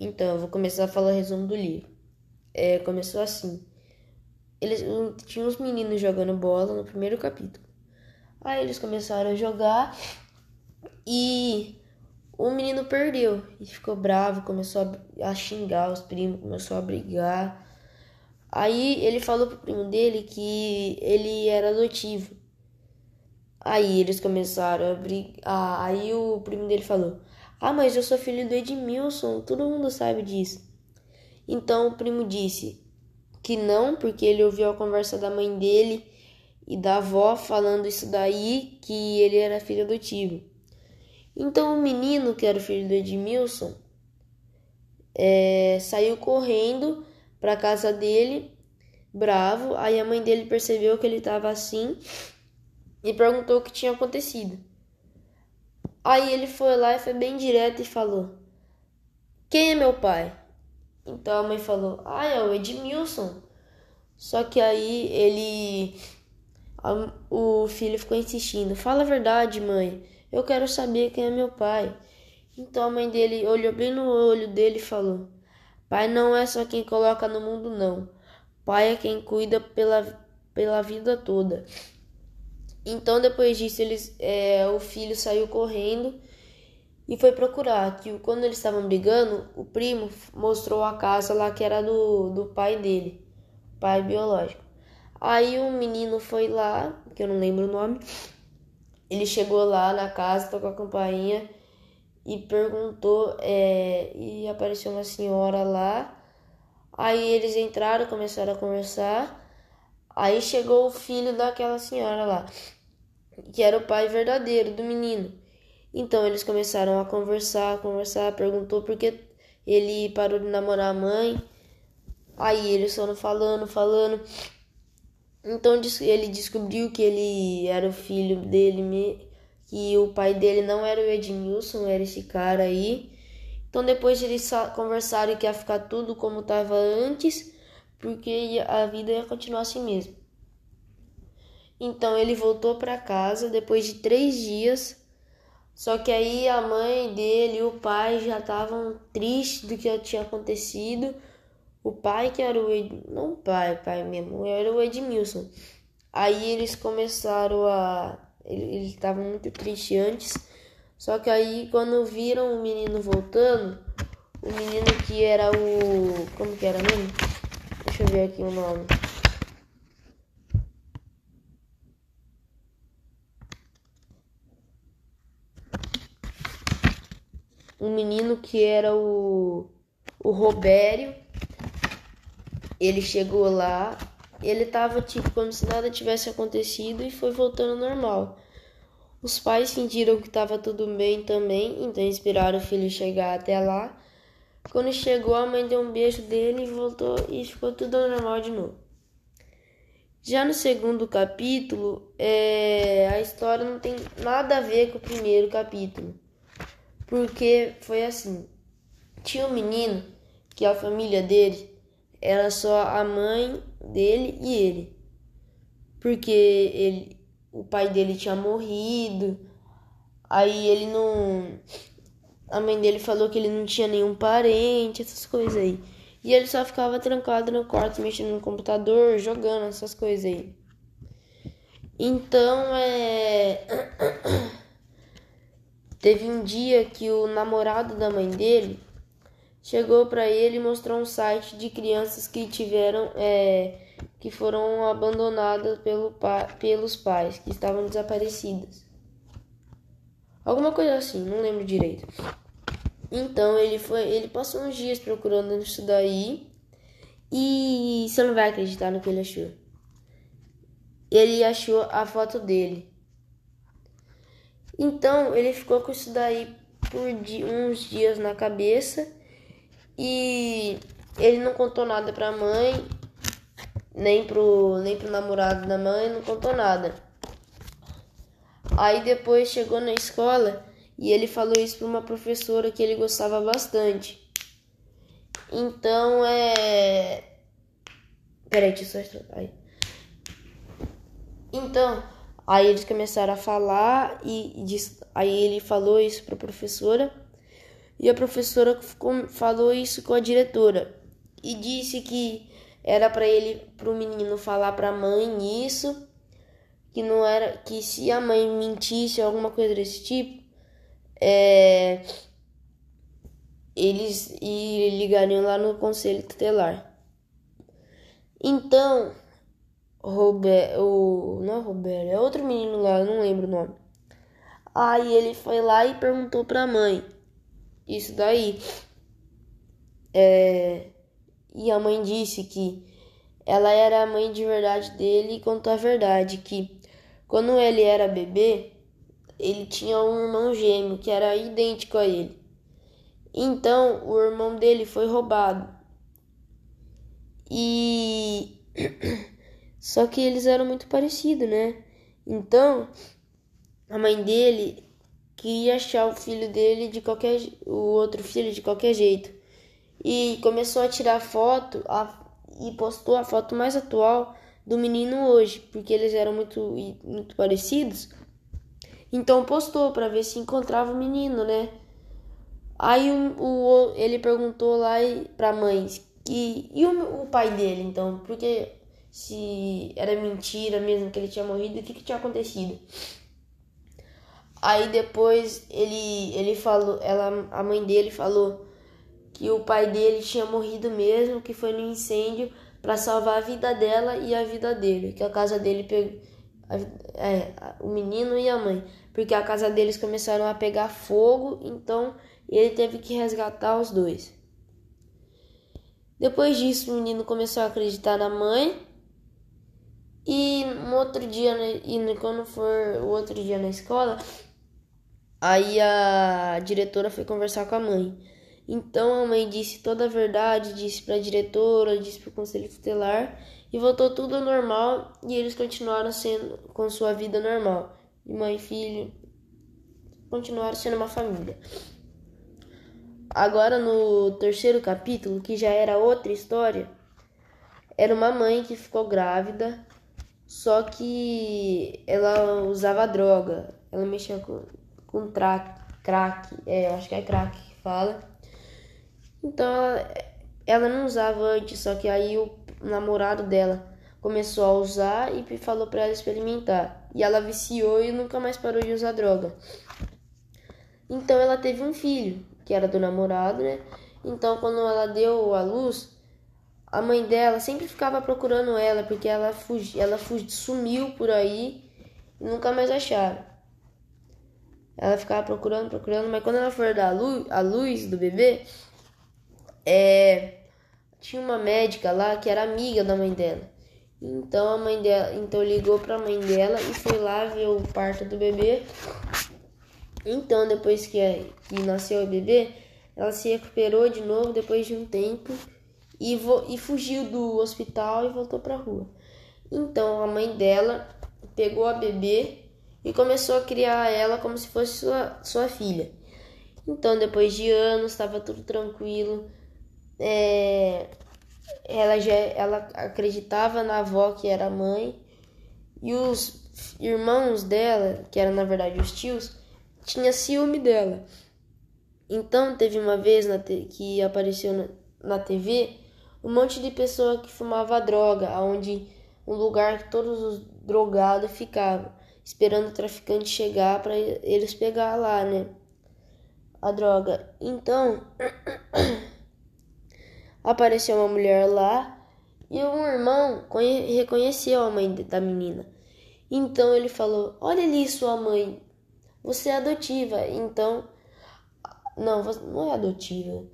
Então, eu vou começar a falar o resumo do livro. É, começou assim. Eles tinham uns meninos jogando bola no primeiro capítulo. Aí eles começaram a jogar e o menino perdeu e ficou bravo, começou a, xingar os primos, começou a brigar. Aí ele falou pro primo dele que ele era adotivo. Aí eles começaram a brigar. Aí o primo dele falou: Ah, mas eu sou filho do Edmilson, todo mundo sabe disso. Então o primo disse que não, porque ele ouviu a conversa da mãe dele e da avó falando isso daí, que ele era filho adotivo. Então o menino, que era o filho do Edmilson, é, saiu correndo para casa dele, bravo. Aí a mãe dele percebeu que ele estava assim e perguntou o que tinha acontecido. Aí ele foi lá e foi bem direto e falou: Quem é meu pai? Então a mãe falou: Ah, é o Edmilson. Só que aí ele. A, o filho ficou insistindo: Fala a verdade, mãe. Eu quero saber quem é meu pai. Então a mãe dele olhou bem no olho dele e falou: Pai não é só quem coloca no mundo, não. Pai é quem cuida pela, pela vida toda. Então depois disso eles, é, o filho saiu correndo e foi procurar. Que quando eles estavam brigando, o primo mostrou a casa lá que era do, do pai dele, pai biológico. Aí o menino foi lá, que eu não lembro o nome, ele chegou lá na casa, tocou a campainha e perguntou, é, e apareceu uma senhora lá. Aí eles entraram, começaram a conversar. Aí chegou o filho daquela senhora lá, que era o pai verdadeiro do menino. Então eles começaram a conversar, conversar, perguntou por que ele parou de namorar a mãe. Aí eles foram falando, falando. Então ele descobriu que ele era o filho dele, que o pai dele não era o Edmilson, era esse cara aí. Então depois eles conversaram que ia ficar tudo como estava antes, porque a vida ia continuar assim mesmo. Então ele voltou para casa depois de três dias. Só que aí a mãe dele e o pai já estavam tristes do que tinha acontecido o pai que era o Ed... não o pai, pai mesmo, era o Edmilson. Aí eles começaram a eles estavam muito tristes antes. Só que aí quando viram o menino voltando, o menino que era o como que era mesmo? Deixa eu ver aqui o nome. Um menino que era o o Robério ele chegou lá, ele tava tipo como se nada tivesse acontecido e foi voltando normal. Os pais fingiram que estava tudo bem também, então esperaram o filho chegar até lá. Quando chegou, a mãe deu um beijo dele e voltou e ficou tudo normal de novo. Já no segundo capítulo, é, a história não tem nada a ver com o primeiro capítulo, porque foi assim: tinha um menino que a família dele era só a mãe dele e ele. Porque ele, o pai dele tinha morrido. Aí ele não. A mãe dele falou que ele não tinha nenhum parente, essas coisas aí. E ele só ficava trancado no quarto, mexendo no computador, jogando essas coisas aí. Então, é. Teve um dia que o namorado da mãe dele chegou para ele e mostrou um site de crianças que tiveram é, que foram abandonadas pelo pa pelos pais que estavam desaparecidas. Alguma coisa assim, não lembro direito. Então ele foi, ele passou uns dias procurando isso daí e você não vai acreditar no que ele achou. Ele achou a foto dele. Então ele ficou com isso daí por uns dias na cabeça e ele não contou nada pra mãe, nem pro, nem pro namorado da mãe, não contou nada. Aí depois chegou na escola e ele falou isso pra uma professora que ele gostava bastante. Então é. Peraí, deixa eu só aí. Então, aí eles começaram a falar e, e aí ele falou isso pra professora. E a professora falou isso com a diretora e disse que era para ele, para o menino falar para a mãe isso, que não era, que se a mãe mentisse alguma coisa desse tipo, é, eles ligariam lá no conselho tutelar. Então, Robert, o não é Robert, é outro menino lá, não lembro o nome. Aí ele foi lá e perguntou pra mãe. Isso daí. É, e a mãe disse que ela era a mãe de verdade dele e contou a verdade que quando ele era bebê, ele tinha um irmão gêmeo que era idêntico a ele. Então, o irmão dele foi roubado. E só que eles eram muito parecidos, né? Então, a mãe dele queria achar o filho dele de qualquer o outro filho de qualquer jeito. E começou a tirar foto a, e postou a foto mais atual do menino hoje, porque eles eram muito muito parecidos. Então postou para ver se encontrava o menino, né? Aí o, o, ele perguntou lá pra mãe que, e o, o pai dele, então, porque se era mentira mesmo que ele tinha morrido, o que, que tinha acontecido? Aí depois ele, ele falou, ela, a mãe dele falou que o pai dele tinha morrido mesmo, que foi no incêndio para salvar a vida dela e a vida dele, que a casa dele pegou, é, o menino e a mãe, porque a casa deles começaram a pegar fogo, então ele teve que resgatar os dois. Depois disso, o menino começou a acreditar na mãe. E no outro dia, né, e quando for o outro dia na escola, aí a diretora foi conversar com a mãe. Então a mãe disse toda a verdade, disse para a diretora, disse para o conselho tutelar e voltou tudo ao normal e eles continuaram sendo com sua vida normal. E mãe e filho continuaram sendo uma família. Agora no terceiro capítulo, que já era outra história, era uma mãe que ficou grávida, só que ela usava droga. Ela mexia com, com crack, crack, é, acho que é crack que fala. Então ela, ela não usava antes, só que aí o namorado dela começou a usar e falou para ela experimentar. E ela viciou e nunca mais parou de usar droga. Então ela teve um filho que era do namorado, né? Então, quando ela deu a luz, a mãe dela sempre ficava procurando ela, porque ela, fugi, ela fugi, sumiu por aí e nunca mais acharam. Ela ficava procurando, procurando, mas quando ela for dar a luz, a luz do bebê, é, tinha uma médica lá que era amiga da mãe dela. Então a mãe dela, então ligou para a mãe dela e foi lá ver o parto do bebê. Então, depois que, que nasceu o bebê, ela se recuperou de novo depois de um tempo e, e fugiu do hospital e voltou para a rua. Então, a mãe dela pegou a bebê e começou a criar ela como se fosse sua, sua filha. Então, depois de anos, estava tudo tranquilo. É, ela já ela acreditava na avó que era mãe e os irmãos dela, que eram na verdade os tios, tinha ciúme dela. Então teve uma vez que apareceu na, na TV um monte de pessoa que fumava droga, onde um lugar que todos os drogados ficavam, esperando o traficante chegar para eles pegar lá, né? A droga. Então apareceu uma mulher lá e um irmão reconheceu a mãe da menina. Então ele falou: Olha ali sua mãe. Você é adotiva, então. Não, não é adotiva.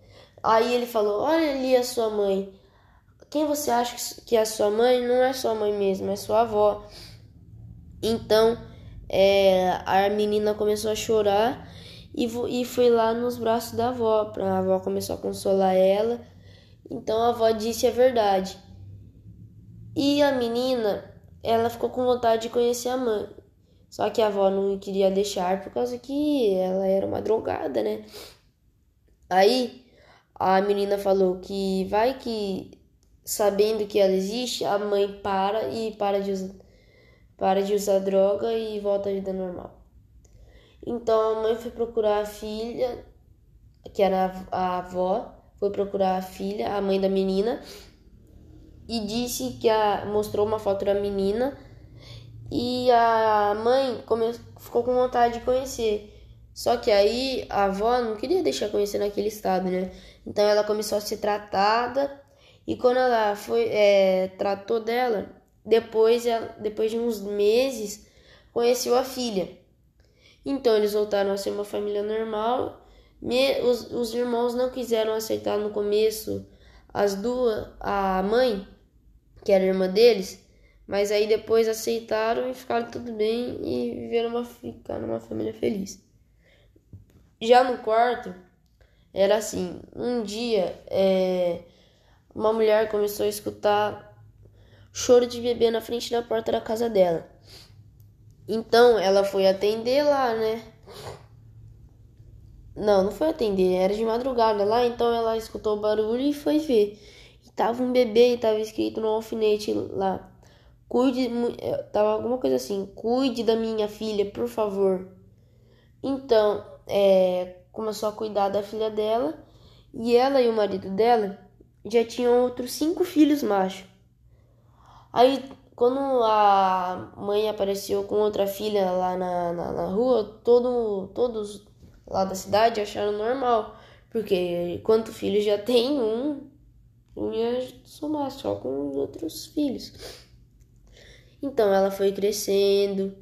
Aí ele falou: Olha ali a sua mãe. Quem você acha que é sua mãe? Não é sua mãe mesmo, é sua avó. Então é, a menina começou a chorar e, e foi lá nos braços da avó. A avó começou a consolar ela. Então a avó disse a verdade. E a menina, ela ficou com vontade de conhecer a mãe. Só que a avó não queria deixar por causa que ela era uma drogada, né? Aí a menina falou que vai que sabendo que ela existe, a mãe para e para de usar, para de usar droga e volta à vida normal. Então a mãe foi procurar a filha, que era a avó, foi procurar a filha, a mãe da menina, e disse que a, mostrou uma foto da menina e a mãe come, ficou com vontade de conhecer. Só que aí a avó não queria deixar conhecer naquele estado, né? Então ela começou a ser tratada e quando ela foi é, tratou dela, depois, ela, depois de uns meses, conheceu a filha. Então eles voltaram a ser uma família normal. Me, os, os irmãos não quiseram aceitar no começo as duas, a mãe, que era irmã deles, mas aí depois aceitaram e ficaram tudo bem e viveram uma, ficaram uma família feliz. Já no quarto, era assim: um dia é, uma mulher começou a escutar choro de bebê na frente da porta da casa dela. Então ela foi atender lá, né? Não, não foi atender, era de madrugada lá, então ela escutou o barulho e foi ver. E tava um bebê e tava escrito no alfinete lá. Cuide, eh, tava alguma coisa assim, cuide da minha filha, por favor. Então, é, começou a cuidar da filha dela e ela e o marido dela já tinham outros cinco filhos machos. Aí, quando a mãe apareceu com outra filha lá na, na, na rua, todo, todos lá da cidade acharam normal, porque quanto filho já tem um, um ia somar só com os outros filhos. Então ela foi crescendo,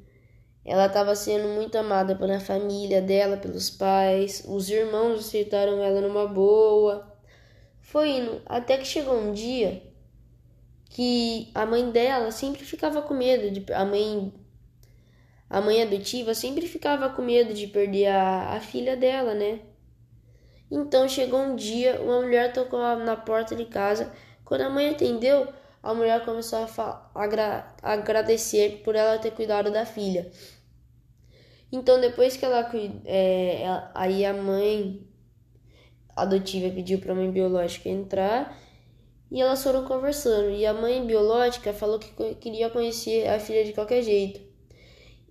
ela estava sendo muito amada pela família dela, pelos pais, os irmãos aceitaram ela numa boa. Foi indo, até que chegou um dia que a mãe dela sempre ficava com medo de a mãe a mãe adotiva sempre ficava com medo de perder a, a filha dela, né? Então chegou um dia, uma mulher tocou na porta de casa. Quando a mãe atendeu, a mulher começou a, agra agradecer por ela ter cuidado da filha. Então, depois que ela, é, ela aí a mãe adotiva pediu para a mãe biológica entrar e elas foram conversando. E a mãe biológica falou que queria conhecer a filha de qualquer jeito.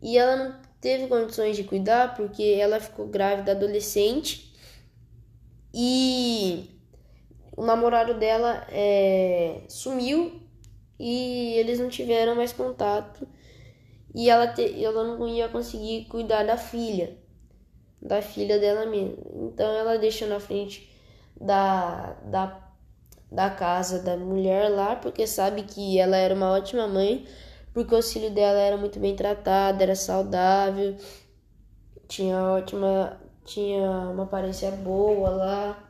E ela não teve condições de cuidar porque ela ficou grávida adolescente. E o namorado dela é, sumiu e eles não tiveram mais contato. E ela, te, ela não ia conseguir cuidar da filha, da filha dela mesma. Então ela deixou na frente da, da, da casa da mulher lá, porque sabe que ela era uma ótima mãe, porque o filho dela era muito bem tratado, era saudável, tinha ótima, tinha uma aparência boa lá.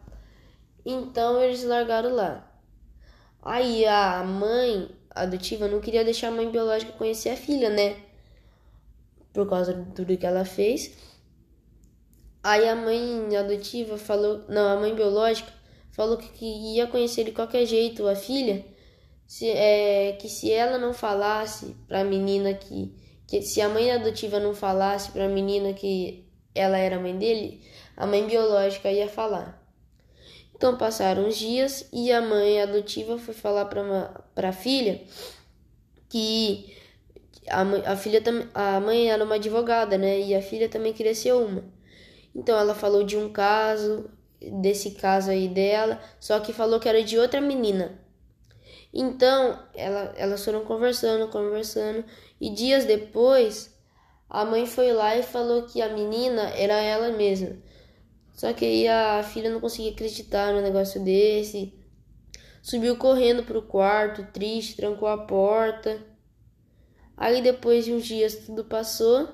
Então eles largaram lá. Aí a mãe adotiva não queria deixar a mãe biológica conhecer a filha, né? Por causa de tudo que ela fez. Aí a mãe adotiva falou, não, a mãe biológica falou que ia conhecer de qualquer jeito a filha, se, é, que se ela não falasse pra menina que, que se a mãe adotiva não falasse pra menina que ela era mãe dele, a mãe biológica ia falar. Então passaram os dias e a mãe adotiva foi falar para a filha que a, mãe, a filha a mãe era uma advogada, né? E a filha também queria ser uma. Então ela falou de um caso, desse caso aí dela, só que falou que era de outra menina. Então ela, elas foram conversando, conversando, e dias depois a mãe foi lá e falou que a menina era ela mesma. Só que a filha não conseguia acreditar no negócio desse. Subiu correndo pro quarto, triste, trancou a porta. Aí depois de uns dias tudo passou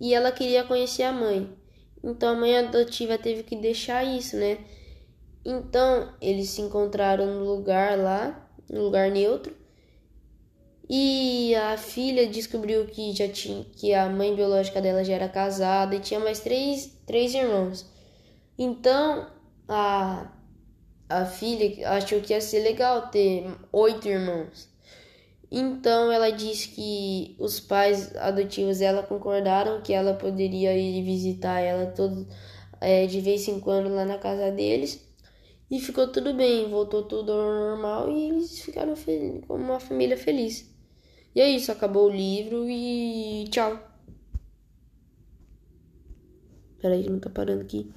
e ela queria conhecer a mãe. Então a mãe adotiva teve que deixar isso, né? Então eles se encontraram no lugar lá, no lugar neutro. E a filha descobriu que já tinha que a mãe biológica dela já era casada e tinha mais três, três irmãos. Então a, a filha achou que ia ser legal ter oito irmãos. Então ela disse que os pais adotivos dela concordaram que ela poderia ir visitar ela todo, é, de vez em quando lá na casa deles. E ficou tudo bem, voltou tudo ao normal e eles ficaram como uma família feliz. E é isso, acabou o livro e tchau. Peraí não tá parando aqui.